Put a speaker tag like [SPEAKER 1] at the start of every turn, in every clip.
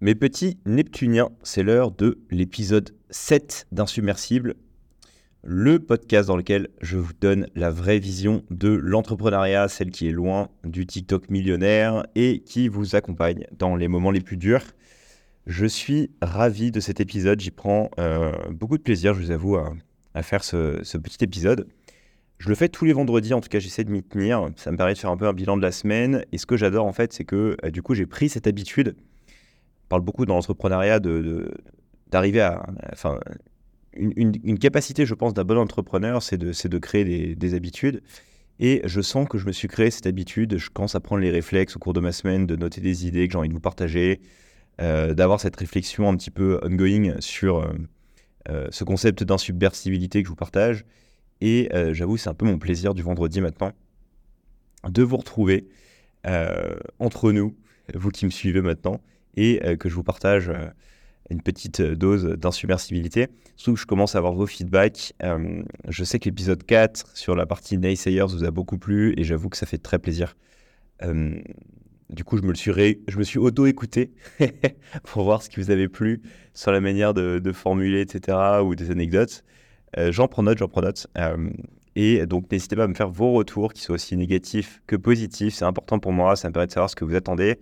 [SPEAKER 1] Mes petits Neptuniens, c'est l'heure de l'épisode 7 d'Insubmersible, le podcast dans lequel je vous donne la vraie vision de l'entrepreneuriat, celle qui est loin du TikTok millionnaire et qui vous accompagne dans les moments les plus durs. Je suis ravi de cet épisode, j'y prends euh, beaucoup de plaisir, je vous avoue, à, faire ce, petit épisode. Je le fais tous les vendredis, en tout cas j'essaie de m'y tenir, ça me permet de faire un peu un bilan de la semaine. Et ce que j'adore en fait, c'est que euh, du coup j'ai pris cette habitude parle beaucoup dans l'entrepreneuriat de, d'arriver à. Enfin, une, capacité, je pense, d'un bon entrepreneur, c'est de, de créer des, habitudes. Et je sens que je me suis créé cette habitude. Je commence à prendre les réflexes au cours de ma semaine, de noter des idées que j'ai envie de vous partager, euh, d'avoir cette réflexion un petit peu ongoing sur euh, euh, ce concept d'insubversibilité que je vous partage. Et j'avoue, c'est un peu mon plaisir du vendredi maintenant de vous retrouver entre nous, vous qui me suivez maintenant, et euh, que je vous partage euh, une petite euh, dose d'insubmersibilité. Surtout que je commence à avoir vos feedbacks. je sais que l'épisode 4 sur la partie Naysayers vous a beaucoup plu et j'avoue que ça fait très plaisir. du coup, je me, le suis je me suis auto-écouté pour voir ce qui vous avait plu sur la manière de, de formuler, etc. ou des anecdotes. j'en prends note, j'en prends note. et donc, n'hésitez pas à me faire vos retours, qui soient aussi négatifs que positifs. C'est important pour moi, ça me permet de savoir ce que vous attendez.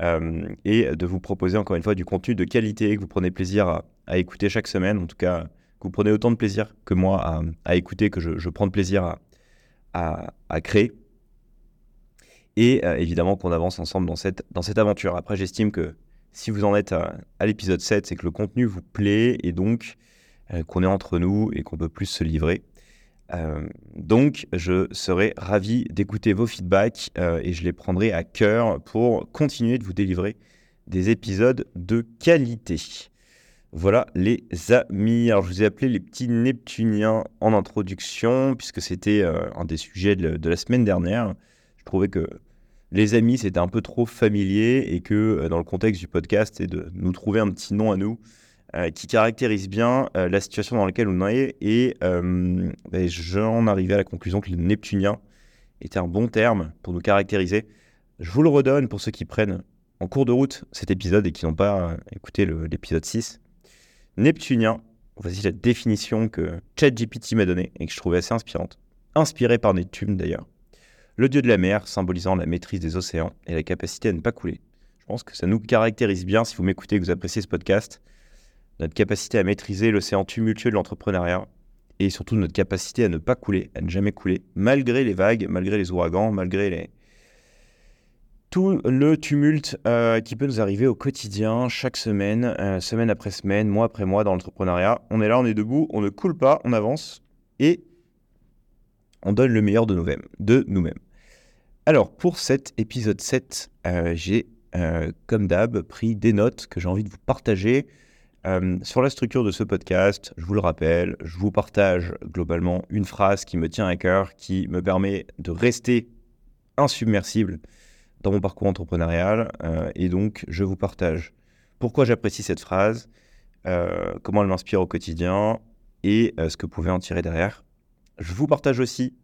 [SPEAKER 1] Euh, et de vous proposer encore une fois du contenu de qualité que vous prenez plaisir à, écouter chaque semaine, en tout cas que vous prenez autant de plaisir que moi à, écouter, que je, prends de plaisir à, créer. Et euh, évidemment qu'on avance ensemble dans cette, dans cette aventure. Après, j'estime que si vous en êtes à, l'épisode 7, c'est que le contenu vous plaît et donc euh, qu'on est entre nous et qu'on peut plus se livrer. Euh, donc, je serai ravi d'écouter vos feedbacks euh, et je les prendrai à cœur pour continuer de vous délivrer des épisodes de qualité. Voilà les amis. Alors, je vous ai appelé les petits Neptuniens en introduction puisque c'était euh, un des sujets de, la semaine dernière. Je trouvais que les amis, c'était un peu trop familier et que dans le contexte du podcast, c'est de nous trouver un petit nom à nous euh, qui caractérise bien euh, la situation dans laquelle on est. Et euh, j'en arrivais à la conclusion que le Neptunien était un bon terme pour nous caractériser. Je vous le redonne pour ceux qui prennent en cours de route cet épisode et qui n'ont pas écouté l'épisode 6. Neptunien, voici la définition que ChatGPT m'a donnée et que je trouvais assez inspirante. Inspiré par Neptune d'ailleurs. Le dieu de la mer, symbolisant la maîtrise des océans et la capacité à ne pas couler. Je pense que ça nous caractérise bien si vous m'écoutez et que vous appréciez ce podcast notre capacité à maîtriser l'océan tumultueux de l'entrepreneuriat et surtout notre capacité à ne pas couler, à ne jamais couler, malgré les vagues, malgré les ouragans, malgré tout le tumulte euh, qui peut nous arriver au quotidien, chaque semaine, euh, semaine après semaine, mois après mois dans l'entrepreneuriat. On est là, on est debout, on ne coule pas, on avance et on donne le meilleur de nous-mêmes. De nous-mêmes. Alors, pour cet épisode 7, euh, j'ai, comme d'hab, pris des notes que j'ai envie de vous partager euh, sur la structure de ce podcast, je vous le rappelle, je vous partage globalement une phrase qui me tient à cœur, qui me permet de rester insubmersible dans mon parcours entrepreneurial. Euh, et donc, je vous partage pourquoi j'apprécie cette phrase, euh, comment elle m'inspire au quotidien et ce que vous pouvez en tirer derrière. Je vous partage aussi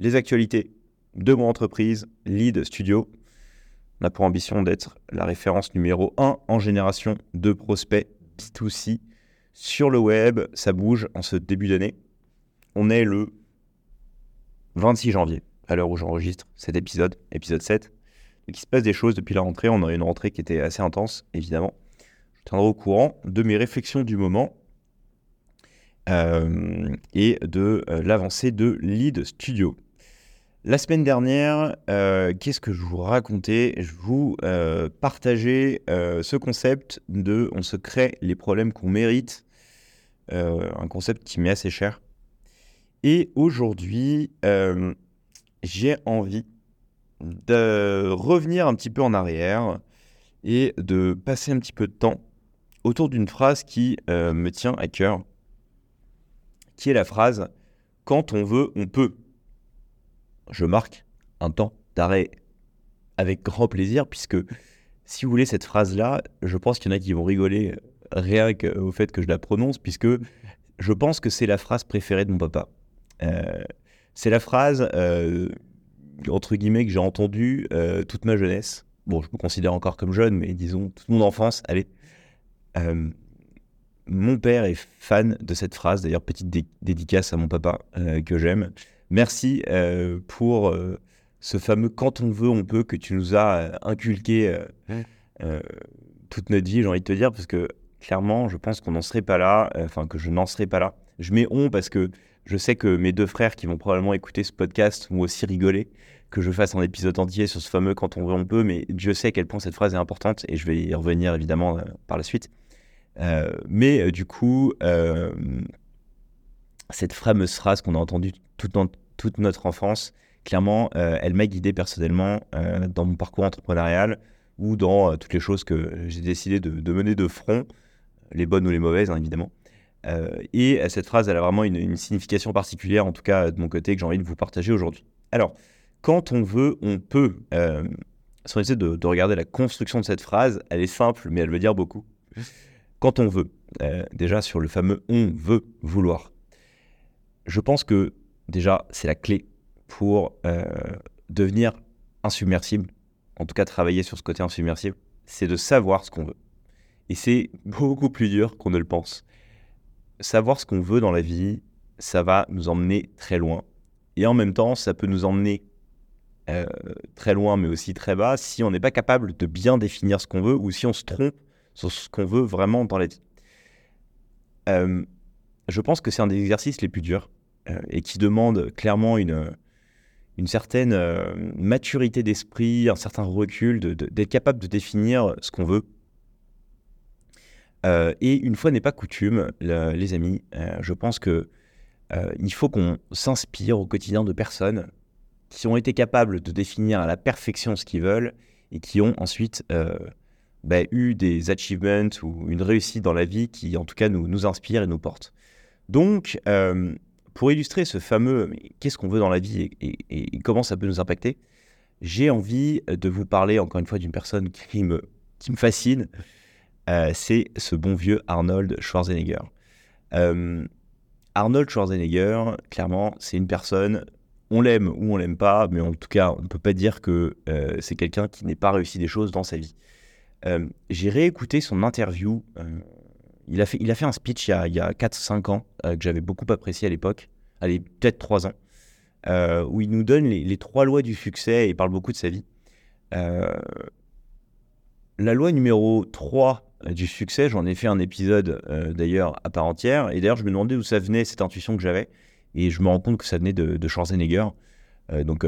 [SPEAKER 1] les actualités de mon entreprise, Lead Studio. On a pour ambition d'être la référence numéro 1 en génération de prospects B2C sur le web. Ça bouge en ce début d'année. On est le 26 janvier, à l'heure où j'enregistre cet épisode, épisode 7. Donc il se passe des choses depuis la rentrée. On a eu une rentrée qui était assez intense, évidemment. Je tiendrai au courant de mes réflexions du moment euh, et de euh, l'avancée de Lead Studio. La semaine dernière, euh, qu'est-ce que je vous racontais? Je vous euh, partageais euh, ce concept de on se crée les problèmes qu'on mérite, un concept qui m'est assez cher. Et aujourd'hui, j'ai envie de revenir un petit peu en arrière et de passer un petit peu de temps autour d'une phrase qui me tient à cœur, qui est la phrase Quand on veut, on peut je marque un temps d'arrêt avec grand plaisir, puisque si vous voulez cette phrase-là, je pense qu'il y en a qui vont rigoler rien qu'au fait que je la prononce, puisque je pense que c'est la phrase préférée de mon papa. Euh, c'est la phrase, euh, entre guillemets, que j'ai entendue euh, toute ma jeunesse. bon, je me considère encore comme jeune, mais disons toute mon enfance, allez. Mon père est fan de cette phrase, d'ailleurs petite dédicace à mon papa que j'aime. Merci pour ce fameux quand on veut, on peut que tu nous as inculqué toute notre vie, j'ai envie de te dire, parce que clairement, je pense qu'on n'en serait pas là, enfin que je n'en serais pas là. Je mets on parce que je sais que mes deux frères qui vont probablement écouter ce podcast vont aussi rigoler que je fasse un épisode entier sur ce fameux quand on veut on peut, mais Dieu sait à quel point cette phrase est importante et je vais y revenir évidemment euh, par la suite. Euh, mais euh, du coup, cette fameuse phrase qu'on a entendue toute, toute, notre enfance, clairement, elle m'a guidé personnellement dans mon parcours entrepreneurial ou dans toutes les choses que j'ai décidé de, mener de front, les bonnes ou les mauvaises, hein, évidemment. et cette phrase, elle a vraiment une, signification particulière, en tout cas de mon côté, que j'ai envie de vous partager aujourd'hui. Alors, quand on veut, on peut. Euh, si on essaie de, regarder la construction de cette phrase, elle est simple, mais elle veut dire beaucoup. Quand on veut, euh, déjà sur le fameux on veut vouloir. Je pense que déjà, c'est la clé pour euh, devenir insubmersible, en tout cas travailler sur ce côté insubmersible, c'est de savoir ce qu'on veut. Et c'est beaucoup plus dur qu'on ne le pense. Savoir ce qu'on veut dans la vie, ça va nous emmener très loin. Et en même temps, ça peut nous emmener euh, très loin mais aussi très bas si on n'est pas capable de bien définir ce qu'on veut ou si on se trompe sur ce qu'on veut vraiment dans la vie. Euh, je pense que c'est un des exercices les plus durs et qui demande clairement une, une certaine maturité d'esprit, un certain recul, d'être capable de définir ce qu'on veut. et une fois n'est pas coutume, les amis, je pense que il faut qu'on s'inspire au quotidien de personnes qui ont été capables de définir à la perfection ce qu'ils veulent et qui ont ensuite euh, bah, eu des achievements ou une réussite dans la vie qui, en tout cas, nous, nous inspire et nous porte. Donc, euh, pour illustrer ce fameux qu'est-ce qu'on veut dans la vie et, comment ça peut nous impacter, j'ai envie de vous parler encore une fois d'une personne qui me, qui me fascine. Euh, c'est ce bon vieux Arnold Schwarzenegger. Arnold Schwarzenegger, clairement, c'est une personne on l'aime ou on l'aime pas, mais en tout cas, on ne peut pas dire que euh, c'est quelqu'un qui n'ait pas réussi des choses dans sa vie. Euh, j'ai réécouté son interview. Euh, il, a fait, il a fait un speech il y a, a 4-5 ans que j'avais beaucoup apprécié à l'époque. Allez, peut-être 3 ans. où il nous donne les, trois lois du succès et parle beaucoup de sa vie. la loi numéro 3 du succès, j'en ai fait un épisode d'ailleurs à part entière. Et d'ailleurs, je me demandais d'où ça venait, cette intuition que j'avais. Et je me rends compte que ça venait de, Schwarzenegger. Euh, donc,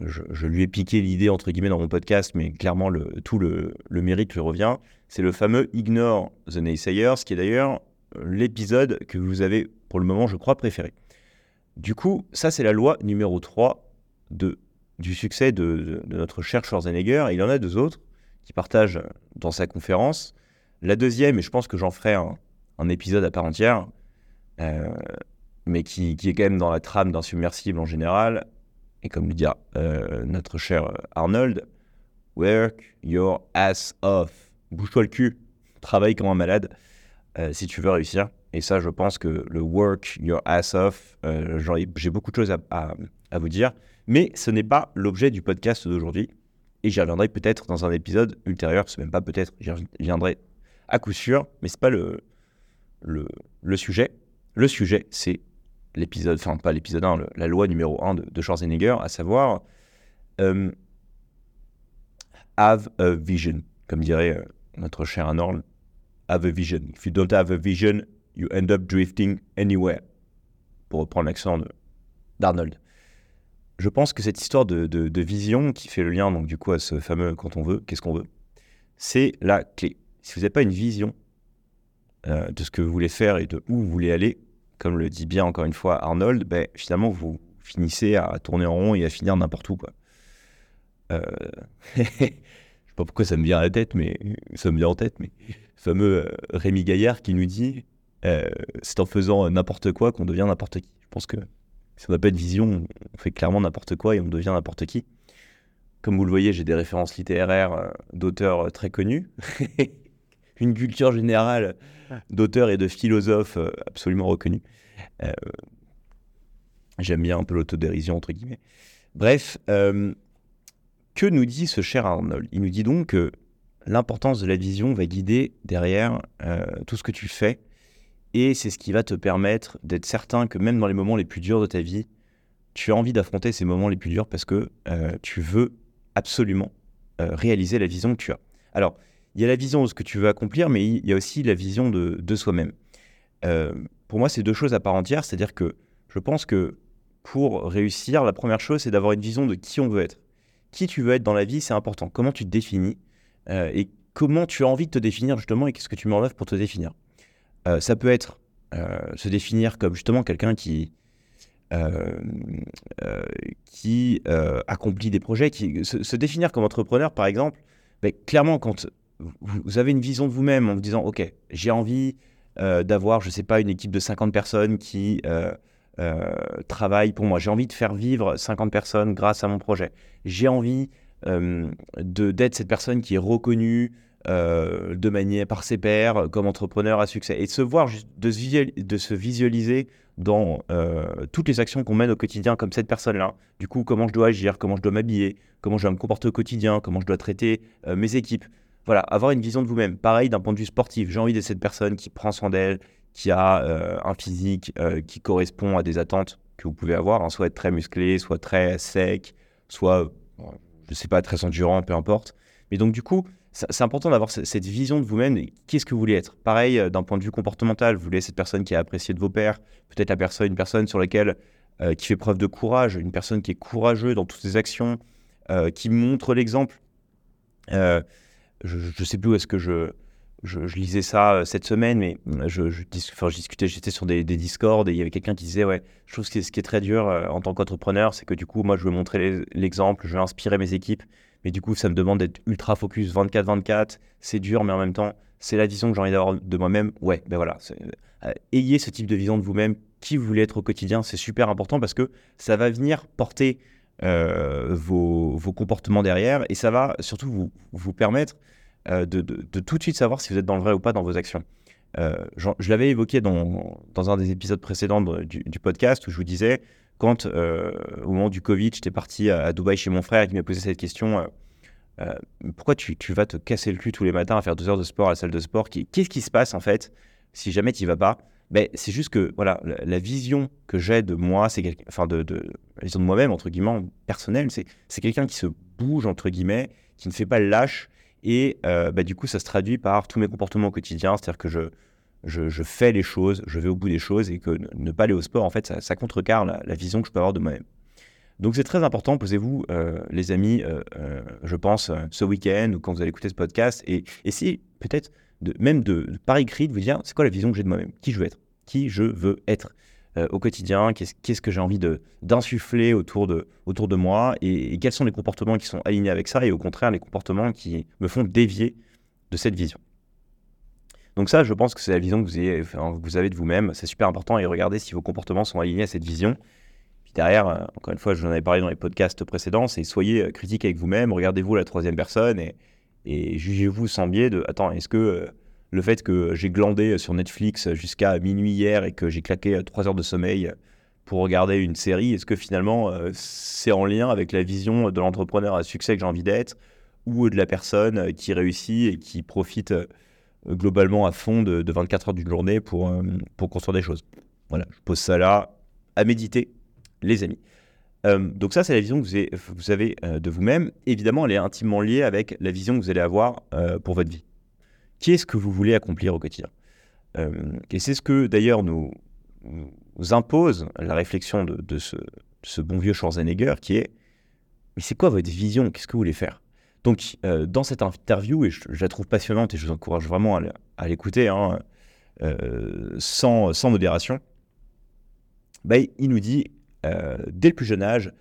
[SPEAKER 1] euh, je, lui ai piqué l'idée, entre guillemets, dans mon podcast, mais clairement, tout le, mérite lui revient. C'est le fameux Ignore the Naysayers, qui est d'ailleurs l'épisode que vous avez, pour le moment, je crois, préféré. Du coup, ça, c'est la loi numéro 3 de, du succès de, notre cher Schwarzenegger. il y en a deux autres qui partagent dans sa conférence. La deuxième, et je pense que j'en ferai un, épisode à part entière, euh, mais qui, est quand même dans la trame d'un submersible en général. Et comme le dit euh, notre cher Arnold, work your ass off. Bouge-toi le cul, travaille comme un malade euh, si tu veux réussir. Et ça, je pense que le work your ass off, euh, j'ai beaucoup de choses à, vous dire. Mais ce n'est pas l'objet du podcast d'aujourd'hui. Et j'y reviendrai peut-être dans un épisode ultérieur. C'est même pas peut-être, j'y reviendrai à coup sûr. Mais ce n'est pas le, le sujet. Le sujet, c'est l'épisode, enfin pas l'épisode 1, la loi numéro 1 de, Schwarzenegger, à savoir euh, have a vision, comme dirait euh, notre cher Arnold, have a vision. If you don't have a vision, you end up drifting anywhere, pour reprendre l'accent d'Arnold. Je pense que cette histoire de, de, vision qui fait le lien donc du coup à ce fameux quand on veut, qu'est-ce qu'on veut, c'est la clé. Si vous n'avez pas une vision euh, de ce que vous voulez faire et de où vous voulez aller, comme le dit bien encore une fois Arnold, ben, finalement, vous finissez à tourner en rond et à finir n'importe où. Quoi. Euh... je sais pas pourquoi ça me vient à la tête, mais ça me vient en tête, mais le fameux euh, Rémi Gaillard qui nous dit euh, c'est en faisant n'importe quoi qu'on devient n'importe qui. Je pense que si on n'a pas de vision, on fait clairement n'importe quoi et on devient n'importe qui. Comme vous le voyez, j'ai des références littéraires euh, d'auteurs très connus. Une culture générale d'auteurs et de philosophes euh, absolument reconnus. Euh, j'aime bien un peu l'autodérision, entre guillemets. Bref, euh, que nous dit ce cher Arnold? Il nous dit donc que l'importance de la vision va guider derrière tout ce que tu fais. Et c'est ce qui va te permettre d'être certain que même dans les moments les plus durs de ta vie, tu as envie d'affronter ces moments les plus durs parce que tu veux absolument réaliser la vision que tu as. Alors, il y a la vision de ce que tu veux accomplir, mais il y a aussi la vision de, de soi-même. pour moi, c'est deux choses à part entière, c'est-à-dire que je pense que pour réussir, la première chose, c'est d'avoir une vision de qui on veut être. Qui tu veux être dans la vie, c'est important. Comment tu te définis euh, et comment tu as envie de te définir justement et qu'est-ce que tu mets en œuvre pour te définir. Euh, ça peut être euh, se définir comme justement quelqu'un qui, accomplit des projets, qui, se, définir comme entrepreneur par exemple. Ben, clairement, quand vous avez une vision de vous-même en vous disant, OK, j'ai envie d'avoir, je ne sais pas, une équipe de 50 personnes qui travaillent pour moi. J'ai envie de faire vivre 50 personnes grâce à mon projet. J'ai envie euh, d'être cette personne qui est reconnue euh, de manière par ses pairs comme entrepreneur à succès et de se voir, de se, visualiser dans euh, toutes les actions qu'on mène au quotidien comme cette personne-là. Du coup, comment je dois agir, comment je dois m'habiller, comment je dois me comporter au quotidien, comment je dois traiter mes équipes. Voilà, avoir une vision de vous-même. Pareil d'un point de vue sportif, j'ai envie d'être cette personne qui prend soin d'elle, qui a un physique qui correspond à des attentes que vous pouvez avoir, hein, soit être très musclé, soit très sec, soit je sais pas, très endurant, peu importe. Mais donc, du coup, c'est important d'avoir cette vision de vous-même. Qu'est-ce que vous voulez être Pareil, euh, d'un point de vue comportemental, vous voulez cette personne qui est appréciée de vos pairs, peut-être la personne, une personne sur laquelle euh, qui fait preuve de courage, une personne qui est courageuse dans toutes ses actions, euh, qui montre l'exemple. Je ne sais plus où est-ce que je, je, lisais ça euh, cette semaine, mais euh, je, discutais, j'étais sur des, des, Discord et il y avait quelqu'un qui disait Ouais, je trouve ce qui est très dur euh, en tant qu'entrepreneur, c'est que du coup, moi, je veux montrer l'exemple, je veux inspirer mes équipes, mais du coup, ça me demande d'être ultra focus 24-24. C'est dur, mais en même temps, c'est la vision que j'ai envie d'avoir de moi-même. Ouais, ben voilà. ayez ce type de vision de vous-même, qui vous voulez être au quotidien, c'est super important parce que ça va venir porter vos, vos, comportements derrière. Et ça va surtout vous, permettre euh, de, tout de suite savoir si vous êtes dans le vrai ou pas dans vos actions. Euh, je, l'avais évoqué dans, un des épisodes précédents du, podcast où je vous disais, quand euh, au moment du Covid, j'étais parti à, Dubaï chez mon frère qui m'a posé cette question pourquoi tu, vas te casser le cul tous les matins à faire deux heures de sport à la salle de sport? Qu'est-ce qui se passe en fait si jamais tu vas pas? C'est juste que voilà, la, vision que j'ai de moi, c'est enfin de, vision de moi-même, entre guillemets, personnelle, c'est quelqu'un qui se bouge, entre guillemets, qui ne fait pas le lâche, et euh, bah, du coup, ça se traduit par tous mes comportements au quotidien, c'est-à-dire que je, je, fais les choses, je vais au bout des choses et que ne pas aller au sport, en fait, ça, contrecarre la, vision que je peux avoir de moi-même. Donc c'est très important, posez-vous, euh, les amis, euh, je pense, ce week-end ou quand vous allez écouter ce podcast, et essayez peut-être de, même de, par écrit de vous dire, c'est quoi la vision que j'ai de moi-même, qui je veux être, qui je veux être. Euh, au quotidien, qu'est-ce que j'ai envie d'insuffler autour de, autour de moi et, quels sont les comportements qui sont alignés avec ça et au contraire les comportements qui me font dévier de cette vision. Donc ça, je pense que c'est la vision que vous avez, de vous-même. C'est super important et regardez si vos comportements sont alignés à cette vision. Puis derrière, euh, encore une fois, je vous en avais parlé dans les podcasts précédents, c'est soyez euh, critique avec vous-même, regardez-vous la troisième personne et jugez-vous sans biais de, attends, est-ce que le fait que j'ai glandé sur Netflix jusqu'à minuit hier et que j'ai claqué trois heures de sommeil pour regarder une série, est-ce que finalement euh, c'est en lien avec la vision de l'entrepreneur à succès que j'ai envie d'être ou de la personne qui réussit et qui profite euh, globalement à fond de, 24 heures d'une journée pour, euh, pour construire des choses? Voilà, je pose ça là à méditer, les amis. donc ça, c'est la vision que vous avez de vous-même. Évidemment, elle est intimement liée avec la vision que vous allez avoir pour votre vie qu'est-ce que vous voulez accomplir au quotidien euh, Et c'est ce que d'ailleurs nous, impose la réflexion de, ce, bon vieux Schwarzenegger qui est mais c'est quoi votre vision? Qu'est-ce que vous voulez faire? Donc, euh, dans cette interview, et je, la trouve passionnante et je vous encourage vraiment à, l'écouter hein, euh, sans, modération, bah, il nous dit dès le plus jeune âge,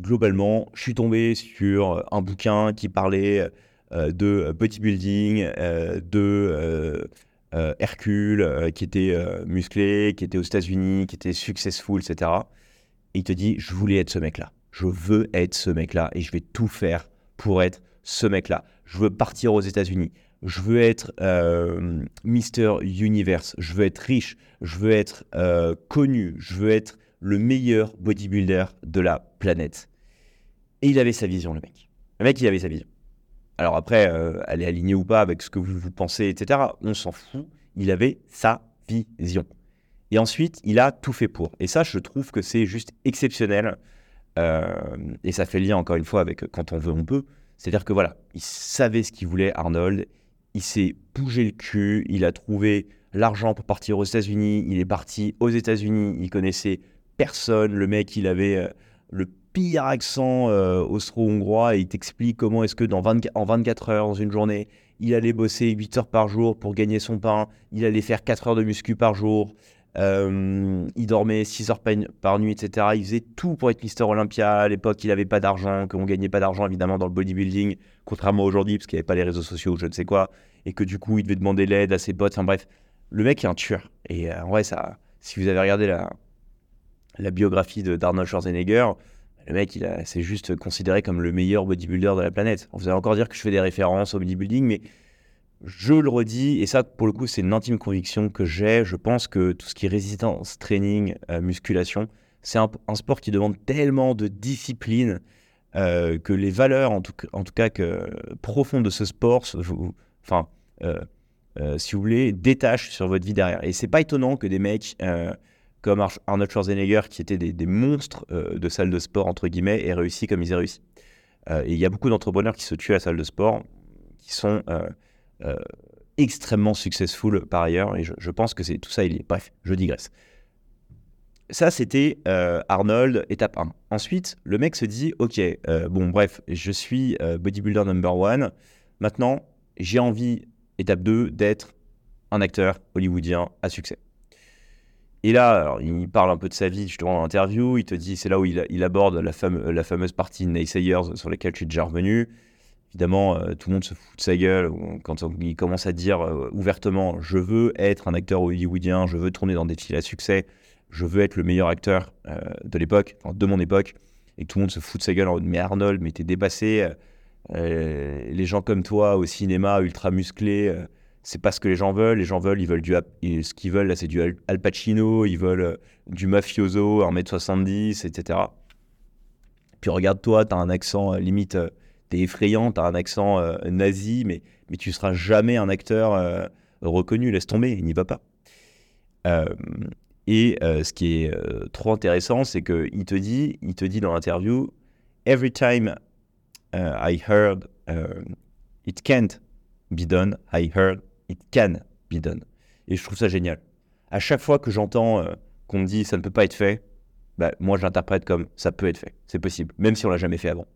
[SPEAKER 1] globalement, je suis tombé sur un bouquin qui parlait de bodybuilding, euh, de euh, Hercule, qui était musclé, qui était aux États-Unis, qui était successful, etc. Et il te dit, je voulais être ce mec-là. Je veux être ce mec-là et je vais tout faire pour être ce mec-là. Je veux partir aux États-Unis. Je veux être Mister Universe. Je veux être riche. Je veux être connu. Je veux être le meilleur bodybuilder de la planète. Et il avait sa vision, le mec. Le mec, il avait sa vision. Alors après, euh, elle est alignée ou pas avec ce que vous, pensez, etc. On s'en fout. Il avait sa vision. Et ensuite, il a tout fait pour. Et ça, je trouve que c'est juste exceptionnel. Euh, et ça fait lien, encore une fois, avec quand on veut, on peut. C'est-à-dire que voilà, il savait ce qu'il voulait, Arnold. Il s'est bougé le cul. Il a trouvé l'argent pour partir aux États-Unis. Il est parti aux États-Unis. Il connaissait personne. Le mec, il avait euh, le pire accent euh, austro-hongrois et il t'explique comment est-ce que dans en 24 heures, dans une journée, il allait bosser 8 heures par jour pour gagner son pain. Il allait faire 4 heures de muscu par jour. Euh, il dormait 6 heures par nuit, etc. Il faisait tout pour être Mister Olympia. À l'époque, il n'avait pas d'argent, qu'on gagnait pas d'argent évidemment dans le bodybuilding, contrairement aujourd'hui, parce qu'il n'y avait pas les réseaux sociaux ou je ne sais quoi, et que du coup, il devait demander l'aide à ses potes. Enfin bref, le mec est un tueur. Et euh, en vrai, ça, si vous avez regardé la biographie d'Arnold Schwarzenegger, le mec, il c'est juste considéré comme le meilleur bodybuilder de la planète. Vous allez encore dire que je fais des références au bodybuilding, mais je le redis, et ça, pour le coup, c'est une intime conviction que j'ai. Je pense que tout ce qui est résistance, training, euh, musculation, c'est un, sport qui demande tellement de discipline euh, que les valeurs, en tout, cas profondes de ce sport, enfin, euh, si vous voulez, détachent sur votre vie derrière. Et c'est pas étonnant que des mecs comme Arnold Schwarzenegger, qui étaient des, monstres de salle de sport, entre guillemets, aient réussi comme ils ont réussi. et il y a beaucoup d'entrepreneurs qui se tuent à la salle de sport, qui sont euh, extrêmement successful par ailleurs, et je, pense que c'est tout ça il est. Bref, je digresse. Ça, c'était euh, Arnold, étape 1. Ensuite, le mec se dit, ok, euh, bon, bref, je suis bodybuilder number one. Maintenant, j'ai envie, étape 2, d'être un acteur hollywoodien à succès. Et là, il parle un peu de sa vie justement en interview. Il te dit, c'est là où il, aborde la, fameuse partie naysayers sur laquelle je suis déjà revenu. Évidemment, euh, tout le monde se fout de sa gueule quand il commence à dire euh, ouvertement Je veux être un acteur hollywoodien, je veux tourner dans des films à succès, je veux être le meilleur acteur euh, de l'époque, de mon époque, et tout le monde se fout de sa gueule en mode Mais Arnold, mais t'es dépassé, les gens comme toi au cinéma, ultra musclés, c'est pas ce que les gens veulent. Les gens veulent, ils veulent du. Ce qu'ils veulent là, c'est du Al Pacino, ils veulent du mafioso, 1m70, etc. Puis regarde-toi, t'as un accent limite t'es effrayant, t'as un accent euh, nazi, mais, mais tu seras jamais un acteur euh, reconnu, laisse tomber, il n'y va pas. Euh, et ce qui est trop intéressant, c'est qu'il te dit, il te dit dans l'interview, Every time I heard it can't be done, I heard it can be done. Et je trouve ça génial. À chaque fois que j'entends qu'on me dit ça ne peut pas être fait, bah, moi je l'interprète comme ça peut être fait, c'est possible, même si on l'a jamais fait avant.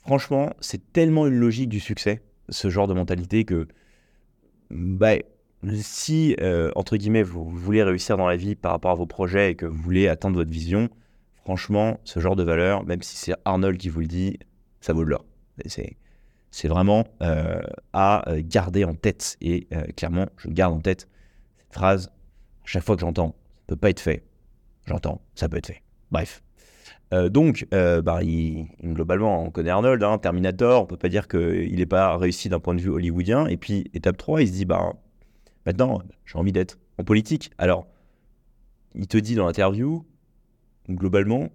[SPEAKER 1] Franchement, c'est tellement une logique du succès, ce genre de mentalité, que bah, si, euh, entre guillemets, vous, voulez réussir dans la vie par rapport à vos projets et que vous voulez atteindre votre vision, franchement, ce genre de valeur, même si c'est Arnold qui vous le dit, ça vaut de l'or. C'est, c'est vraiment euh, à euh, garder en tête. Et clairement, je garde en tête cette phrase chaque fois que j'entends. Ça peut pas être fait. J'entends, ça peut être fait. Bref. Euh, donc, euh, bah, globalement, on connaît Arnold, hein, Terminator, on peut pas dire qu'il n'est pas réussi d'un point de vue hollywoodien. Et puis, étape 3, il se dit, bah, maintenant, j'ai envie d'être en politique. Alors, il te dit dans l'interview, globalement,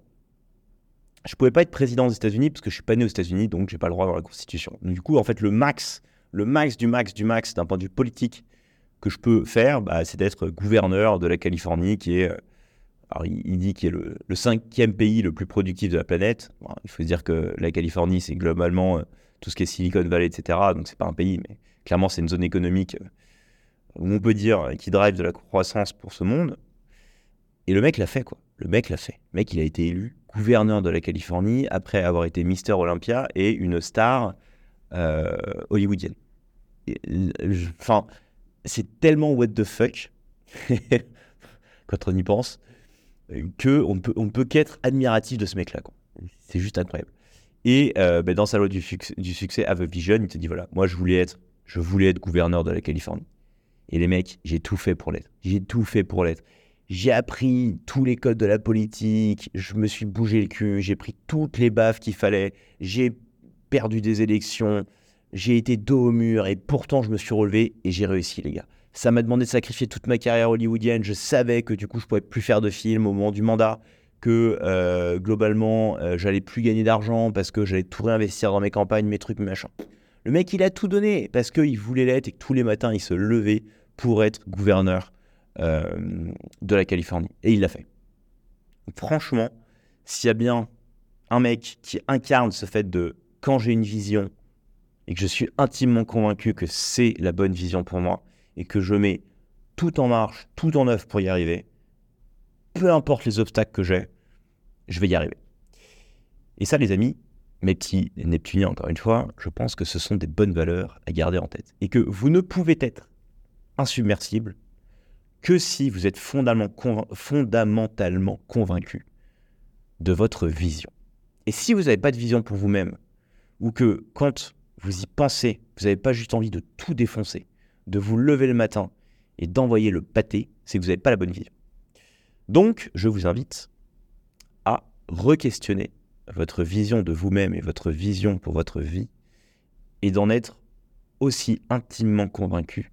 [SPEAKER 1] je pouvais pas être président des États-Unis parce que je suis pas né aux États-Unis, donc j'ai pas le droit dans la Constitution. du coup, en fait, le max, le max du max du max d'un point de vue politique que je peux faire, bah, c'est d'être gouverneur de la Californie, qui est euh, alors, il, dit qu'il est le, cinquième pays le plus productif de la planète. il faut dire que la Californie, c'est globalement euh, tout ce qui est Silicon Valley, etc. Donc, c'est pas un pays, mais clairement, c'est une zone économique euh, où on peut dire qui drive de la croissance pour ce monde. Et le mec l'a fait, quoi. Le mec l'a fait. Le mec, il a été élu gouverneur de la Californie après avoir été Mister Olympia et une star hollywoodienne. Enfin, c'est tellement what the fuck quand on y pense que on peut, peut qu'être admiratif de ce mec-là. C'est juste incroyable. Et euh, ben, dans sa loi du, du succès, Have a Vision, il te dit voilà, moi je voulais être, je voulais être gouverneur de la Californie. Et les mecs, j'ai tout fait pour l'être. J'ai tout fait pour l'être. J'ai appris tous les codes de la politique, je me suis bougé le cul, j'ai pris toutes les baffes qu'il fallait, j'ai perdu des élections, j'ai été dos au mur et pourtant je me suis relevé et j'ai réussi, les gars. Ça m'a demandé de sacrifier toute ma carrière hollywoodienne. Je savais que du coup, je pouvais plus faire de films au moment du mandat, que euh, globalement, euh, j'allais plus gagner d'argent parce que j'allais tout réinvestir dans mes campagnes, mes trucs, mes machins. Le mec, il a tout donné parce qu'il voulait l'être et que tous les matins, il se levait pour être gouverneur euh, de la Californie. Et il l'a fait. Franchement, s'il y a bien un mec qui incarne ce fait de quand j'ai une vision et que je suis intimement convaincu que c'est la bonne vision pour moi et que je mets tout en marche, tout en œuvre pour y arriver, peu importe les obstacles que j'ai, je vais y arriver. Et ça, les amis, mes petits Neptuniens, encore une fois, je pense que ce sont des bonnes valeurs à garder en tête. Et que vous ne pouvez être insubmersible que si vous êtes fondamentalement convaincu de votre vision. Et si vous n'avez pas de vision pour vous-même, ou que quand vous y pensez, vous n'avez pas juste envie de tout défoncer, de vous lever le matin et d'envoyer le pâté, c'est que vous n'avez pas la bonne vision. Donc, je vous invite à re-questionner votre vision de vous-même et votre vision pour votre vie et d'en être aussi intimement convaincu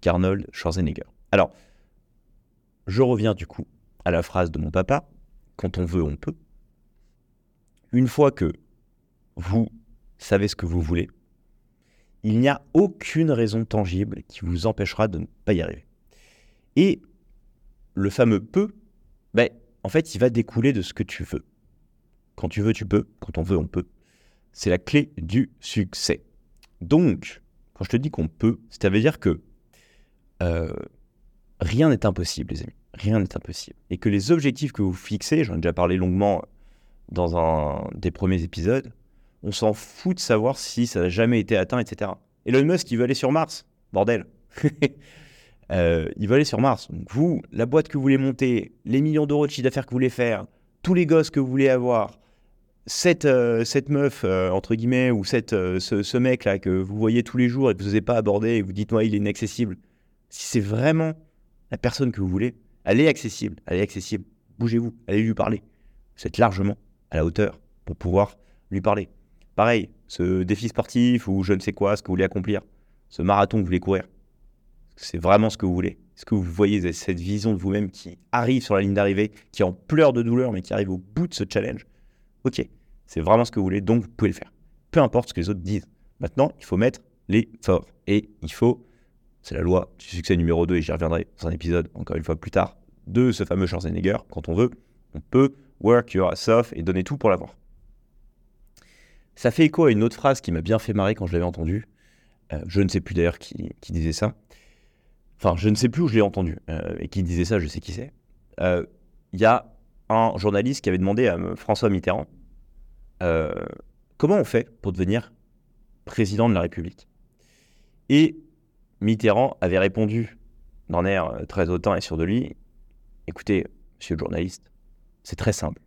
[SPEAKER 1] qu'Arnold Schwarzenegger. Alors, je reviens du coup à la phrase de mon papa, quand on veut, on peut. Une fois que vous savez ce que vous voulez, il n'y a aucune raison tangible qui vous empêchera de ne pas y arriver. Et le fameux peut, ben, en fait, il va découler de ce que tu veux. Quand tu veux, tu peux. Quand on veut, on peut. C'est la clé du succès. Donc, quand je te dis qu'on peut, ça veut dire que euh, rien n'est impossible, les amis. Rien n'est impossible. Et que les objectifs que vous fixez, j'en ai déjà parlé longuement dans un des premiers épisodes, on s'en fout de savoir si ça n'a jamais été atteint, etc. Elon Musk, il veut aller sur Mars. Bordel. Euh, il veut aller sur Mars. Vous, la boîte que vous voulez monter, les millions d'euros de chiffre d'affaires que vous voulez faire, tous les gosses que vous voulez avoir, cette, euh, cette meuf, euh, entre guillemets, ou cette, ce, ce mec-là que vous voyez tous les jours et que vous n'osez pas aborder et vous dites, moi, il est inaccessible. Si c'est vraiment la personne que vous voulez, elle est accessible. Elle est accessible. Bougez-vous, allez lui parler. Vous êtes largement à la hauteur pour pouvoir lui parler. Pareil, ce défi sportif ou je ne sais quoi, ce que vous voulez accomplir, ce marathon que vous voulez courir, c'est vraiment ce que vous voulez. Est-ce que vous voyez cette vision de vous-même qui arrive sur la ligne d'arrivée, qui en pleurs de douleur, mais qui arrive au bout de ce challenge? Ok, c'est vraiment ce que vous voulez, donc vous pouvez le faire. Peu importe ce que les autres disent. Maintenant, il faut mettre les forts. Et il faut, c'est la loi du succès numéro 2, et j'y reviendrai dans un épisode encore une fois plus tard, de ce fameux Schwarzenegger. Quand on veut, on peut work your ass off et donner tout pour l'avoir. Ça fait écho à une autre phrase qui m'a bien fait marrer quand je l'avais entendue. Euh, je ne sais plus d'ailleurs qui, disait ça. Enfin, je ne sais plus où je l'ai entendu. Euh, et qui disait ça, je sais qui c'est. Euh, il y a un journaliste qui avait demandé à François Mitterrand comment on fait pour devenir président de la République? Et Mitterrand avait répondu d'un air très hautain et sûr de lui écoutez, monsieur le journaliste, c'est très simple.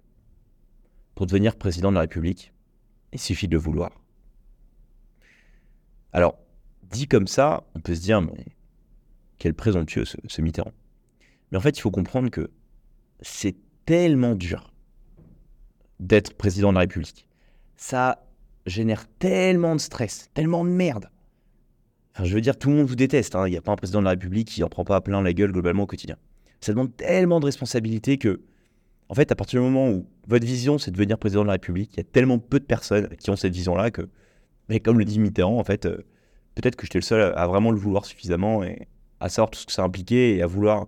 [SPEAKER 1] Pour devenir président de la République, il suffit de le vouloir. Alors, dit comme ça, on peut se dire, mais quel présomptueux ce, Mitterrand. Mais en fait, il faut comprendre que c'est tellement dur d'être président de la République. Ça génère tellement de stress, tellement de merde. Je veux dire, tout le monde vous déteste. Hein. Il n'y a pas un président de la République qui en prend pas plein la gueule globalement au quotidien. Ça demande tellement de responsabilité que en fait, à partir du moment où votre vision, c'est de devenir président de la République, il y a tellement peu de personnes qui ont cette vision-là que, mais comme le dit Mitterrand, en fait, euh, peut-être que j'étais le seul à, vraiment le vouloir suffisamment et à savoir tout ce que ça impliquait et à vouloir,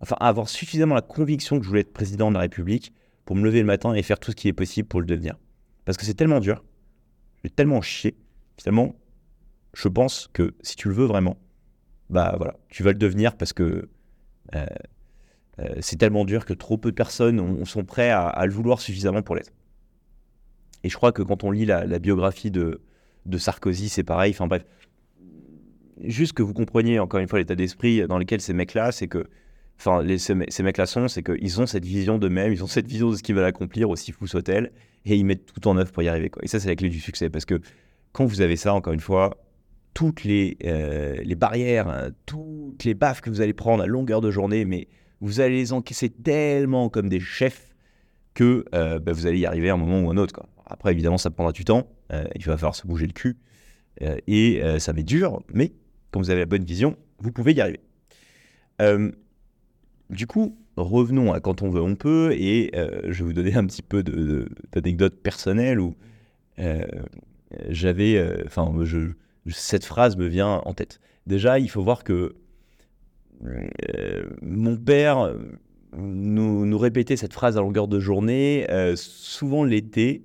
[SPEAKER 1] enfin, à avoir suffisamment la conviction que je voulais être président de la République pour me lever le matin et faire tout ce qui est possible pour le devenir. Parce que c'est tellement dur, je vais tellement chier, finalement, je pense que si tu le veux vraiment, bah voilà, tu vas le devenir parce que euh, euh, c'est tellement dur que trop peu de personnes sont prêts à, le vouloir suffisamment pour l'être. Et je crois que quand on lit la, biographie de, Sarkozy, c'est pareil. Enfin bref, juste que vous compreniez encore une fois l'état d'esprit dans lequel ces mecs-là, c'est que, enfin, mecs-là sont, c'est qu'ils ont cette vision d'eux-mêmes, ils ont cette vision de ce qu'ils veulent accomplir, aussi fou soit-elle, et ils mettent tout en œuvre pour y arriver. Et ça, c'est la clé du succès, parce que quand vous avez ça, encore une fois, toutes les, euh, les barrières, hein, toutes les baffes que vous allez prendre à longueur de journée, mais vous allez les encaisser tellement comme des chefs que euh, bah, vous allez y arriver à un moment ou un autre. Quoi. Après, évidemment, ça prendra du temps, euh, il va falloir se bouger le cul, et ça va dur, mais quand vous avez la bonne vision, vous pouvez y arriver. du coup, revenons à quand on veut, on peut, et je vais vous donner un petit peu d'anecdotes personnelles où j'avais, enfin, cette phrase me vient en tête. Déjà, il faut voir que mon père nous, répétait cette phrase à longueur de journée, souvent l'été,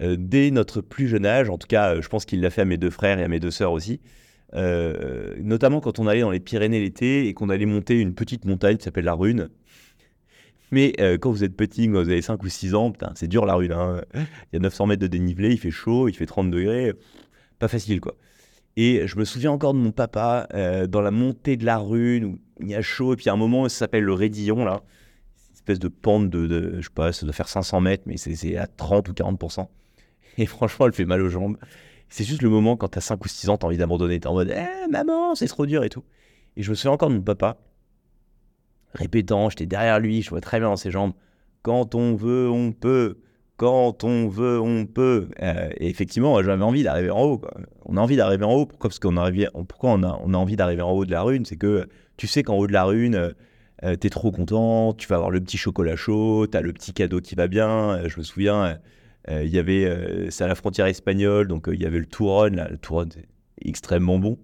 [SPEAKER 1] dès notre plus jeune âge. En tout cas, je pense qu'il l'a fait à mes deux frères et à mes deux sœurs aussi. Euh, notamment quand on allait dans les Pyrénées l'été et qu'on allait monter une petite montagne qui s'appelle la Rune. Mais euh, quand vous êtes petit, quand vous avez 5 ou 6 ans, c'est dur la Rune. Hein. Il y a 900 mètres de dénivelé, il fait chaud, il fait 30 degrés. Pas facile quoi. Et je me souviens encore de mon papa euh, dans la montée de la Rune où il y a chaud. Et puis à un moment, ça s'appelle le Rédillon là. Une espèce de pente de, je sais pas, ça doit faire 500 mètres, mais c'est à 30 ou 40%. Et franchement, elle fait mal aux jambes. C'est juste le moment quand t'as 5 ou 6 ans, t'as envie d'abandonner. T'es en mode Eh, maman, c'est trop dur et tout. Et je me souviens encore de mon papa répétant, j'étais derrière lui, je vois très bien dans ses jambes Quand on veut, on peut. Quand on veut, on peut. Euh, et effectivement, j'avais envie d'arriver en haut. On a envie d'arriver en haut. Pourquoi? Parce qu'on pourquoi on a, on a envie d'arriver en haut de la rune? C'est que tu sais qu'en haut de la rune, euh, euh, t'es trop content, tu vas avoir le petit chocolat chaud, t'as le petit cadeau qui va bien. je me souviens euh, il y avait, euh, c'est à la frontière espagnole, donc euh, il y avait le Touron, le Touron extrêmement bon.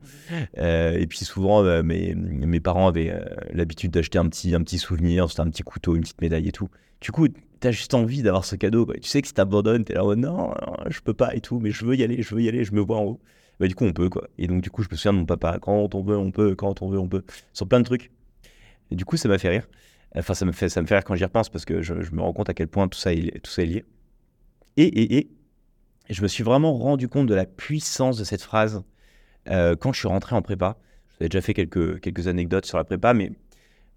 [SPEAKER 1] et puis souvent, mes, mes, parents avaient l'habitude d'acheter un petit, un petit souvenir, c'était un petit couteau, une petite médaille et tout. Du coup, t'as juste envie d'avoir ce cadeau. Tu sais que si t'abandonnes, t'es là, oh, non, je peux pas et tout, mais je veux y aller, je veux y aller, je me vois en haut. Bah, du coup, on peut, quoi. Et donc, du coup, je me souviens de mon papa, quand on veut, on peut, quand on veut, on peut, sur plein de trucs. Et du coup, ça m'a fait rire. Enfin, ça me fait, ça me fait rire quand j'y repense parce que je, me rends compte à quel point tout ça tout ça est lié. Et, et, je me suis vraiment rendu compte de la puissance de cette phrase euh, quand je suis rentré en prépa. J'avais déjà fait quelques, quelques anecdotes sur la prépa, mais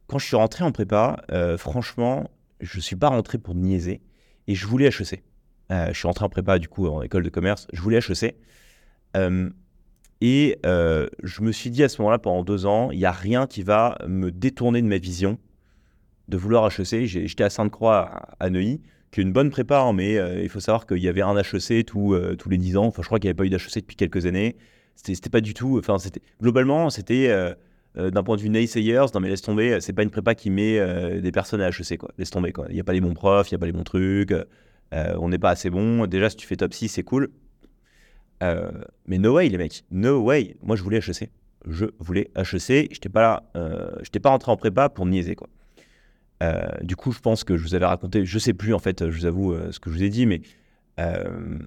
[SPEAKER 1] quand je suis rentré en prépa, euh, franchement, je ne suis pas rentré pour niaiser et je voulais HEC. Euh, je suis rentré en prépa, du coup, en école de commerce, je voulais HEC. et je me suis dit à ce moment-là, pendant deux ans, il n'y a rien qui va me détourner de ma vision de vouloir HEC. J'étais à Sainte-Croix, à Neuilly qui est une bonne prépa, hein, mais euh, il faut savoir qu'il y avait un HEC euh, tous les 10 ans. Enfin, je crois qu'il n'y avait pas eu d'HEC depuis quelques années. C'était pas du tout. Enfin, globalement, c'était euh, d'un point de vue naysayers. Non, mais laisse tomber. C'est pas une prépa qui met des personnes à HEC, quoi. Laisse tomber, quoi. Il n'y a pas les bons profs, il n'y a pas les bons trucs. on n'est pas assez bon. Déjà, si tu fais top 6, c'est cool. mais no way, les mecs. No way. Moi, je voulais HEC. Je voulais HEC. Je n'étais pas, là, j'étais pas rentré en prépa pour niaiser, quoi. Euh, du coup, je pense que je vous avais raconté, je sais plus en fait, je vous avoue euh, ce que je vous ai dit, mais euh,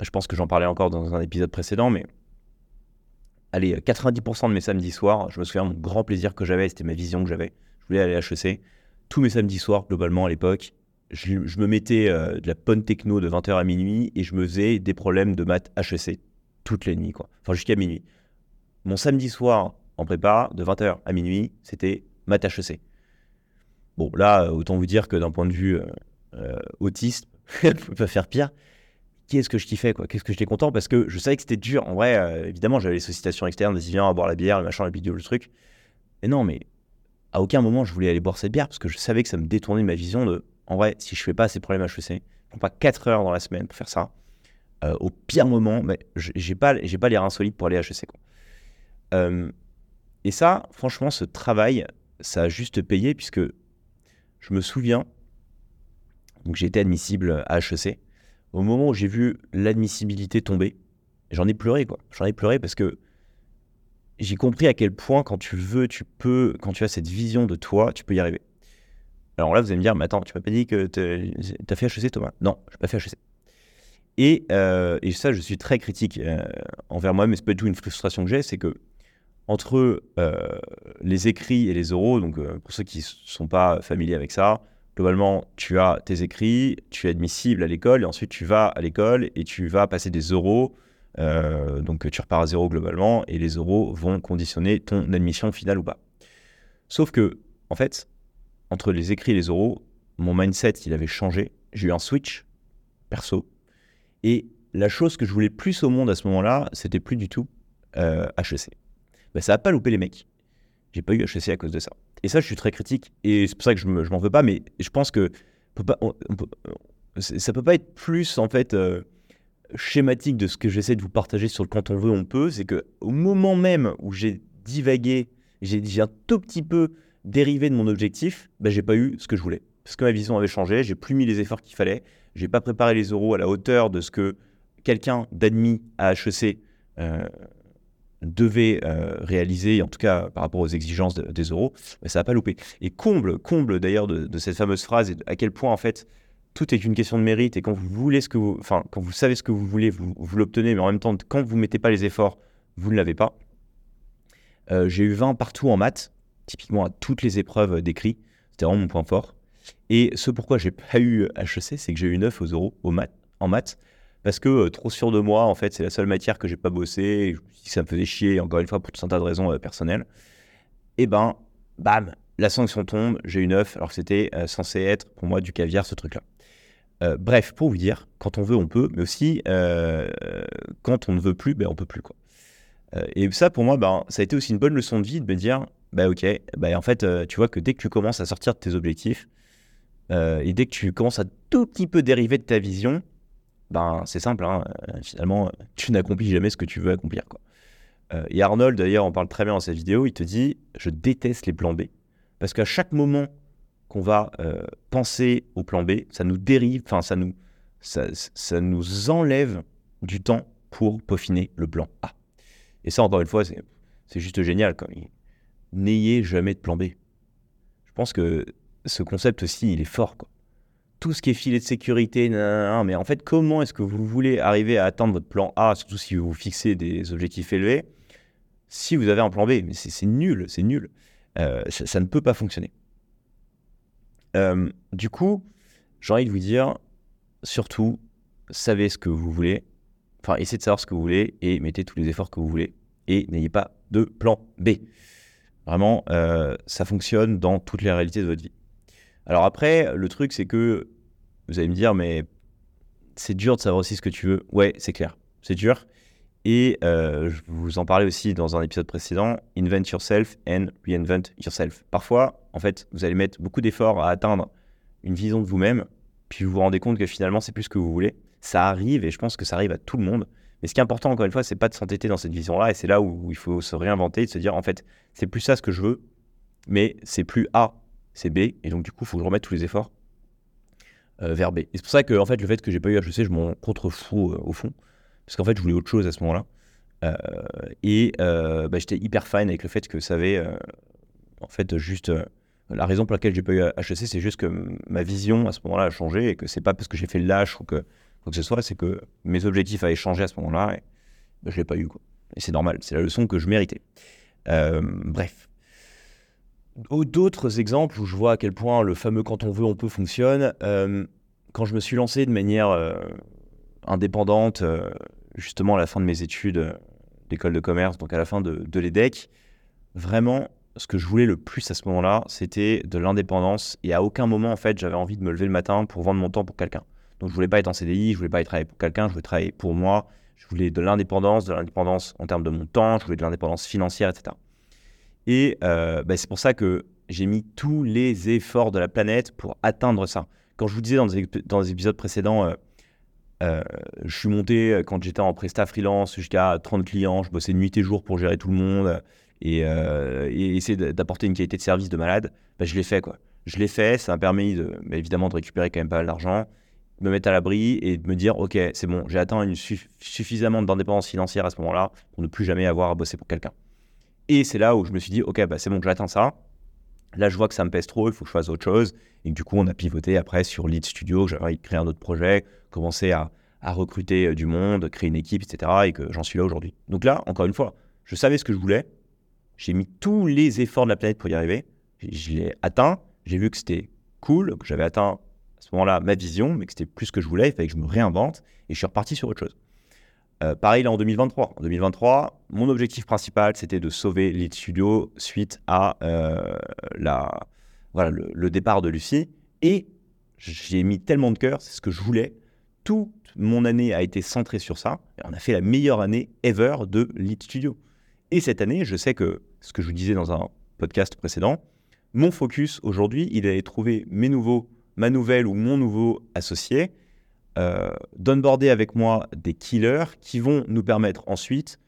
[SPEAKER 1] je pense que j'en parlais encore dans un épisode précédent, mais allez, 90% de mes samedis soirs, je me souviens mon grand plaisir que j'avais, c'était ma vision que j'avais. Je voulais aller à HEC. Tous mes samedis soirs, globalement à l'époque, je, me mettais de la bonne techno de 20h à minuit et je me faisais des problèmes de maths HEC toutes les nuits, quoi. Enfin, jusqu'à minuit. Mon samedi soir en prépa, de 20h à minuit, c'était maths HEC. Bon, là, autant vous dire que d'un point de vue euh, euh autiste, ne peut pas faire pire. Qu'est-ce que je kiffais, quoi Qu'est-ce que j'étais content Parce que je savais que c'était dur. En vrai, euh, évidemment, j'avais les sollicitations externes, vas-y, viens, boire la bière, le machin, la vidéo, le truc. Et non, mais à aucun moment, je voulais aller boire cette bière parce que je savais que ça me détournait ma vision de, en vrai, si je fais pas ces problèmes HEC, je prends pas 4 heures dans la semaine pour faire ça. Euh, au pire moment, mais j'ai pas, j'ai pas les reins solides pour aller à HEC. Quoi. et ça, franchement, ce travail, ça a juste payé puisque je me souviens, donc été admissible à HEC. Au moment où j'ai vu l'admissibilité tomber, j'en ai pleuré, quoi. J'en ai pleuré parce que j'ai compris à quel point, quand tu veux, tu peux, quand tu as cette vision de toi, tu peux y arriver. Alors là, vous allez me dire, mais attends, tu m'as pas dit que tu as fait HEC, Thomas? Non, je n'ai pas fait HEC. Et, euh, et, ça, je suis très critique euh, envers moi, mais c'est pas du tout une frustration que j'ai, c'est que entre euh, les écrits et les oraux, donc pour ceux qui ne sont pas familiers avec ça, globalement, tu as tes écrits, tu es admissible à l'école, et ensuite tu vas à l'école et tu vas passer des. Euh, donc tu repars à zéro globalement, et les oraux vont conditionner ton admission finale ou pas. Sauf que, en fait, entre les écrits et les oraux, mon mindset, il avait changé. J'ai eu un switch perso. Et la chose que je voulais plus au monde à ce moment-là, c'était plus du tout HEC bah, ça n'a pas loupé les mecs. J'ai pas eu HEC à cause de ça. Et ça, je suis très critique. Et c'est pour ça que je m'en veux pas, mais je pense que peut pas, ça peut pas être plus, en fait, euh, schématique de ce que j'essaie de vous partager sur le quand on veut, on peut. C'est que au moment même où j'ai divagué, j'ai un tout petit peu dérivé de mon objectif, bah, j'ai pas eu ce que je voulais. Parce que ma vision avait changé, j'ai plus mis les efforts qu'il fallait, j'ai pas préparé les euros à la hauteur de ce que quelqu'un d'admis à HEC euh, devait euh, réaliser, en tout cas par rapport aux exigences des euros, mais ça n'a pas loupé. Et comble, comble d'ailleurs de, cette fameuse phrase, à quel point en fait tout est une question de mérite, et quand vous voulez ce que vous, enfin quand vous savez ce que vous voulez, vous, l'obtenez, mais en même temps, quand vous mettez pas les efforts, vous ne l'avez pas. Euh, j'ai eu 20 partout en maths, typiquement à toutes les épreuves d'écrit, c'était vraiment mon point fort. Et ce pourquoi j'ai pas eu HEC, c'est que j'ai eu 9 aux euros au maths, en maths parce que euh, trop sûr de moi, en fait, c'est la seule matière que j'ai pas bossé. Ça me faisait chier, encore une fois, pour tout un tas de raisons euh, personnelles. Et ben, bam, la sanction tombe, j'ai eu 9, alors que c'était euh, censé être pour moi du caviar, ce truc-là. bref, pour vous dire, quand on veut, on peut, mais aussi quand on ne veut plus, ben, on peut plus. Quoi. et ça, pour moi, ben, ça a été aussi une bonne leçon de vie de me dire, bah ok, bah, en fait, tu vois que dès que tu commences à sortir de tes objectifs, et dès que tu commences à tout petit peu dériver de ta vision, ben, c'est simple, hein, euh, finalement, tu n'accomplis jamais ce que tu veux accomplir. Quoi. Euh, et Arnold, d'ailleurs, on parle très bien dans cette vidéo, il te dit Je déteste les plans B. Parce qu'à chaque moment qu'on va euh, penser au plan B, ça nous dérive, enfin, ça nous, ça, ça, nous enlève du temps pour peaufiner le plan A. Et ça, encore une fois, c'est juste génial. N'ayez jamais de plan B. Je pense que ce concept aussi, il est fort. Quoi tout ce qui est filet de sécurité, mais en fait, comment est-ce que vous voulez arriver à atteindre votre plan A, surtout si vous fixez des objectifs élevés, si vous avez un plan B? Mais c'est nul, c'est nul. Euh, ça, ne peut pas fonctionner. Euh, du coup, j'ai envie de vous dire, surtout, savez ce que vous voulez, enfin, essayez de savoir ce que vous voulez et mettez tous les efforts que vous voulez et n'ayez pas de plan B. Vraiment, euh, ça fonctionne dans toutes les réalités de votre vie. Alors après, le truc, c'est que vous allez me dire, mais c'est dur de savoir aussi ce que tu veux. Ouais, c'est clair, c'est dur. Et euh, je vous en parlais aussi dans un épisode précédent, invent yourself and reinvent yourself. Parfois, en fait, vous allez mettre beaucoup d'efforts à atteindre une vision de vous-même, puis vous vous rendez compte que finalement, c'est plus ce que vous voulez. Ça arrive, et je pense que ça arrive à tout le monde. Mais ce qui est important, encore une fois, c'est pas de s'entêter dans cette vision-là, et c'est là où il faut se réinventer, de se dire, en fait, c'est plus ça ce que je veux, mais c'est plus A c'est B, et donc du coup, il faut que je remette tous les efforts euh, vers B. Et c'est pour ça que en fait, le fait que j'ai pas eu HEC, je m'en contrefous euh, au fond, parce qu'en fait, je voulais autre chose à ce moment-là. Euh, et bah, j'étais hyper fine avec le fait que ça avait, en fait, juste la raison pour laquelle j'ai pas eu HEC, c'est juste que ma vision à ce moment-là a changé et que c'est pas parce que j'ai fait le lâche ou que quoi que ce soit, c'est que mes objectifs avaient changé à ce moment-là et bah, je l'ai pas eu. Quoi. Et c'est normal, c'est la leçon que je méritais. bref. D'autres exemples où je vois à quel point le fameux quand on veut, on peut fonctionne. Euh, quand je me suis lancé de manière euh, indépendante, euh, justement à la fin de mes études d'école de commerce, donc à la fin de, de l'EDEC, vraiment, ce que je voulais le plus à ce moment-là, c'était de l'indépendance. Et à aucun moment, en fait, j'avais envie de me lever le matin pour vendre mon temps pour quelqu'un. Donc je voulais pas être en CDI, je voulais pas être travailler pour quelqu'un, je voulais travailler pour moi. Je voulais de l'indépendance, de l'indépendance en termes de mon temps, je voulais de l'indépendance financière, etc. Et euh, bah, c'est pour ça que j'ai mis tous les efforts de la planète pour atteindre ça. Quand je vous disais dans les, épisodes précédents, euh, euh, je suis monté quand j'étais en presta freelance jusqu'à 30 clients, je bossais nuit et jour pour gérer tout le monde et, essayer d'apporter une qualité de service de malade. Bah, je l'ai fait quoi. Je l'ai fait, ça m'a permis bah, évidemment de récupérer quand même pas mal d'argent, de me mettre à l'abri et de me dire ok c'est bon, j'ai atteint une suffisamment d'indépendance financière à ce moment-là pour ne plus jamais avoir à bosser pour quelqu'un. Et c'est là où je me suis dit, ok, bah, c'est bon, j'atteins ça. Là, je vois que ça me pèse trop, il faut que je fasse autre chose. Et du coup, on a pivoté après sur Lead Studio. J'avais créé un autre projet, commencé à, recruter euh, du monde, créer une équipe, etc. Et que j'en suis là aujourd'hui. Donc là, encore une fois, je savais ce que je voulais. J'ai mis tous les efforts de la planète pour y arriver. Je l'ai atteint. J'ai vu que c'était cool, que j'avais atteint à ce moment-là ma vision, mais que c'était plus ce que je voulais. Il fallait que je me réinvente. Et je suis reparti sur autre chose. Euh, pareil là en 2023. En 2023, mon objectif principal c'était de sauver Lead Studio suite à euh, la, voilà, le, départ de Lucie. Et j'ai mis tellement de cœur, c'est ce que je voulais. Toute mon année a été centrée sur ça. Et on a fait la meilleure année ever de Lead Studio. Et cette année, je sais que ce que je vous disais dans un podcast précédent, mon focus aujourd'hui, il est trouver mes nouveaux, ma nouvelle ou mon nouveau associé euh, d'onboarder avec moi des killers qui vont nous permettre ensuite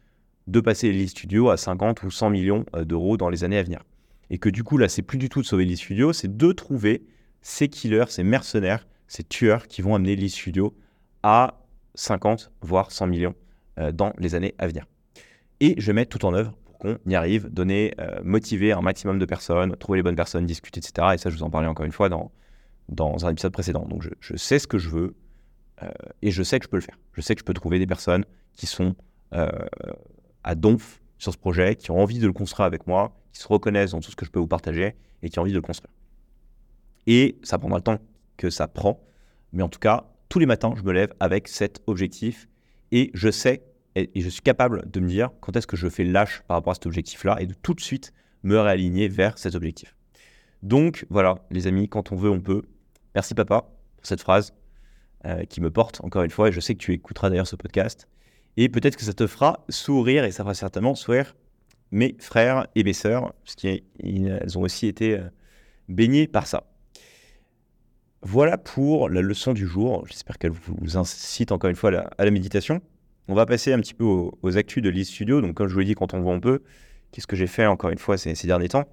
[SPEAKER 1] de passer les studios à 50 ou 100 millions euh, d'euros dans les années à venir. et que du coup, là, c'est plus du tout de sauver l'e studio, c'est de trouver ces killers, ces mercenaires, ces tueurs qui vont amener l'e studio à 50, voire 100 millions euh, dans les années à venir. Et je mets tout en œuvre pour qu'on y arrive, donner, euh, motiver un maximum de personnes, trouver les bonnes personnes, discuter, etc. Et ça, je vous en parlais encore une fois dans, dans un épisode précédent. Donc, je, sais ce que je veux et je sais que je peux le faire. Je sais que je peux trouver des personnes qui sont à donf sur ce projet, qui ont envie de le construire avec moi, qui se reconnaissent dans tout ce que je peux vous partager et qui ont envie de le construire. Et ça prendra le temps que ça prend, mais en tout cas, tous les matins, je me lève avec cet objectif et je sais et, je suis capable de me dire quand est-ce que je fais lâche par rapport à cet objectif-là et de tout de suite me réaligner vers cet objectif. Donc voilà, les amis, quand on veut, on peut. Merci papa pour cette phrase euh, qui me porte encore une fois et je sais que tu écouteras d'ailleurs ce podcast. Et peut-être que ça te fera sourire et ça fera certainement sourire mes frères et mes sœurs, parce qu'elles ont aussi été euh, baignées par ça. Voilà pour la leçon du jour. J'espère qu'elle vous incite encore une fois à la, méditation. On va passer un petit peu aux, actus de l'E Studio. Donc, comme je vous l'ai dit, quand on voit un peu, qu'est-ce que j'ai fait encore une fois ces, derniers temps?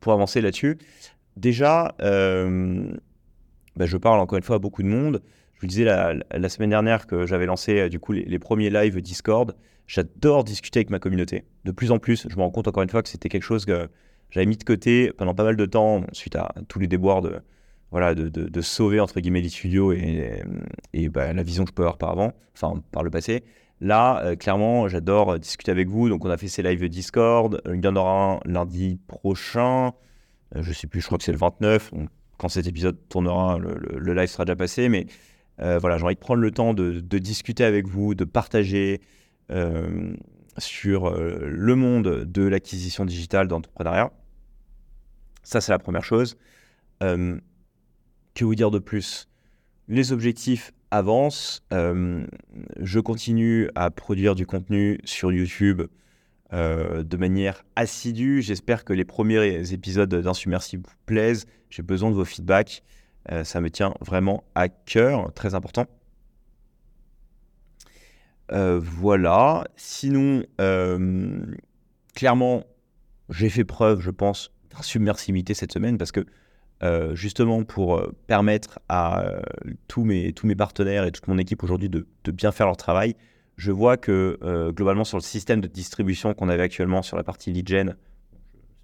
[SPEAKER 1] Pour avancer là-dessus Déjà, euh, bah, je parle encore une fois à beaucoup de monde. Je vous disais la, semaine dernière que j'avais lancé euh, du coup les, premiers lives Discord. J'adore discuter avec ma communauté. De plus en plus, je me rends compte encore une fois que c'était quelque chose que j'avais mis de côté pendant pas mal de temps suite à tous les déboires de, voilà, de, sauver entre guillemets les studios et, bah, la vision que je peux avoir par avant, enfin par le passé. Là, euh, clairement, j'adore discuter avec vous. Donc, on a fait ces lives Discord. Il y en aura un lundi prochain. Euh, je sais plus, je crois que c'est le 29. Donc, quand cet épisode tournera, le, live sera déjà passé. Mais euh, voilà, j'ai envie de prendre le temps de, discuter avec vous, de partager sur le monde de l'acquisition digitale d'entrepreneuriat. Ça, c'est la première chose. Que vous dire de plus? Les objectifs avancent. Euh, je continue à produire du contenu sur YouTube euh, de manière assidue. J'espère que les premiers épisodes d'Insubmersible vous plaisent. J'ai besoin de vos feedbacks. Euh, ça me tient vraiment à cœur, très important. voilà. Sinon, clairement, j'ai fait preuve, je pense, d'insubmersibilité cette semaine parce que euh, justement pour euh, permettre à euh, tous mes partenaires et toute mon équipe aujourd'hui de, bien faire leur travail, je vois que globalement sur le système de distribution qu'on avait actuellement sur la partie lead gen,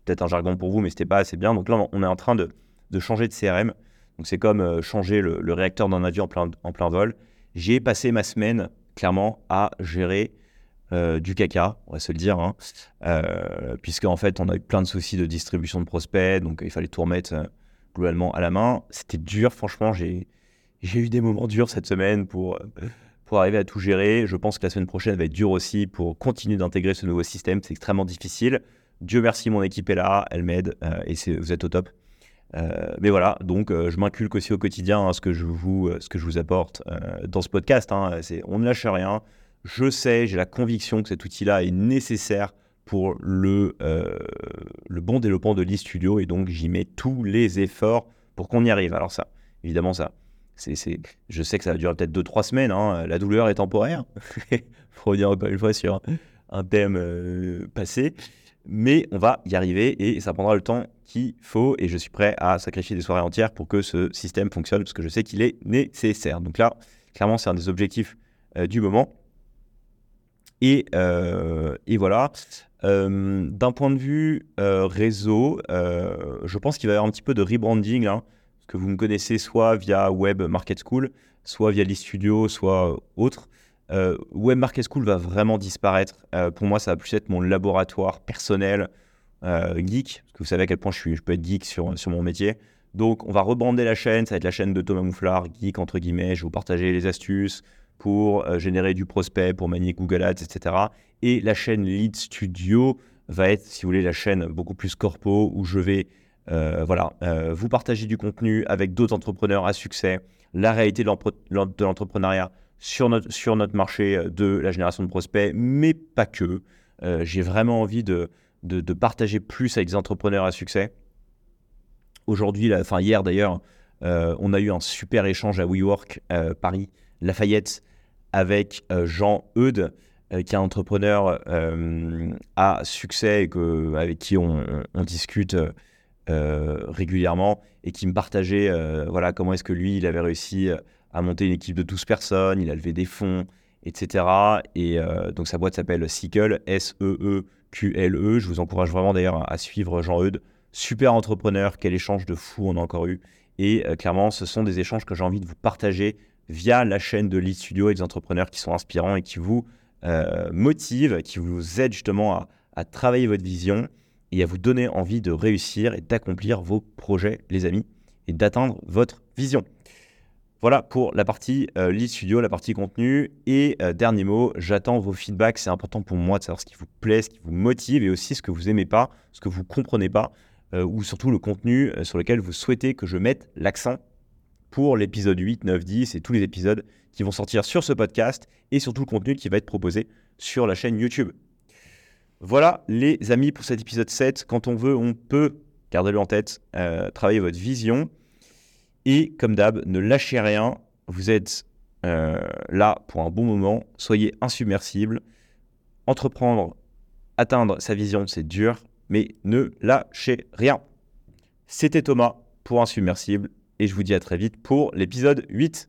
[SPEAKER 1] peut-être un jargon pour vous, mais c'était pas assez bien. Donc là, on est en train de, changer de CRM. Donc c'est comme changer le, réacteur d'un avion en plein, en plein vol. J'ai passé ma semaine clairement à gérer du caca, on va se le dire, hein, puisque en fait on a eu plein de soucis de distribution de prospects, donc il fallait tout remettre globalement à la main. C'était dur, franchement, j'ai eu des moments durs cette semaine pour, pour arriver à tout gérer. Je pense que la semaine prochaine va être dure aussi pour continuer d'intégrer ce nouveau système. C'est extrêmement difficile. Dieu merci, mon équipe est là, elle m'aide euh, et vous êtes au top. Euh, mais voilà, donc euh, je m'inculque aussi au quotidien hein, ce, que je vous, ce que je vous apporte dans ce podcast. Hein, on ne lâche rien. Je sais, j'ai la conviction que cet outil-là est nécessaire pour le, le bon développement de l'e-studio et donc j'y mets tous les efforts pour qu'on y arrive. Alors ça, évidemment, ça, c'est, je sais que ça va durer peut-être 2-3 semaines, hein. la douleur est temporaire, pour revenir encore une fois sur un thème euh, passé, mais on va y arriver et ça prendra le temps qu'il faut et je suis prêt à sacrifier des soirées entières pour que ce système fonctionne parce que je sais qu'il est nécessaire. Donc là, clairement, c'est un des objectifs euh, du moment. Et, et voilà. Euh, d'un point de vue euh, réseau, euh, je pense qu'il va y avoir un petit peu de rebranding, hein, que vous me connaissez soit via Web Market School, soit via l'e-studio, soit autre. Web Market School va vraiment disparaître. pour moi, ça va plus être mon laboratoire personnel geek, parce que vous savez à quel point je, suis, je peux être geek sur, sur mon métier. Donc, on va rebrander la chaîne, ça va être la chaîne de Thomas Mouflard, geek entre guillemets. Je vais vous partager les astuces, pour euh, générer du prospect, pour manier Google Ads, etc. Et la chaîne Lead Studio va être, si vous voulez, la chaîne beaucoup plus corpo où je vais euh, voilà, euh, vous partager du contenu avec d'autres entrepreneurs à succès, la réalité de l'entrepreneuriat sur notre, sur notre marché de la génération de prospects, mais pas que. J'ai vraiment envie de, de, partager plus avec des entrepreneurs à succès. Aujourd'hui, enfin hier d'ailleurs, on a eu un super échange à WeWork Paris Lafayette avec euh, Jean Eudes, qui est un entrepreneur à succès et que, avec qui on, discute régulièrement et qui me partageait voilà, comment est-ce que lui, il avait réussi à monter une équipe de 12 personnes, il a levé des fonds, etc. Et donc sa boîte s'appelle Sickle, S-E-E-Q-L-E. -E. Je vous encourage vraiment d'ailleurs à suivre Jean-Eudes. Super entrepreneur, quel échange de fou on a encore eu. Et clairement, ce sont des échanges que j'ai envie de vous partager via la chaîne de Lead Studio et des entrepreneurs qui sont inspirants et qui vous euh, motivent, qui vous aident justement à, travailler votre vision et à vous donner envie de réussir et d'accomplir vos projets, les amis, et d'atteindre votre vision. Voilà pour la partie euh, Lead Studio, la partie contenu. Et euh, dernier mot, j'attends vos feedbacks. C'est important pour moi de savoir ce qui vous plaît, ce qui vous motive et aussi ce que vous aimez pas, ce que vous comprenez pas, ou surtout le contenu sur lequel vous souhaitez que je mette l'accent pour l'épisode 8, 9, 10 et tous les épisodes qui vont sortir sur ce podcast et sur tout le contenu qui va être proposé sur la chaîne YouTube. Voilà les amis pour cet épisode 7. Quand on veut, on peut, gardez-le en tête, euh, travailler votre vision. Et comme d'hab, ne lâchez rien. Vous êtes euh, là pour un bon moment. Soyez insubmersible. Entreprendre, atteindre sa vision, c'est dur, mais ne lâchez rien. C'était Thomas pour Insubmersible et je vous dis à très vite pour l'épisode 8.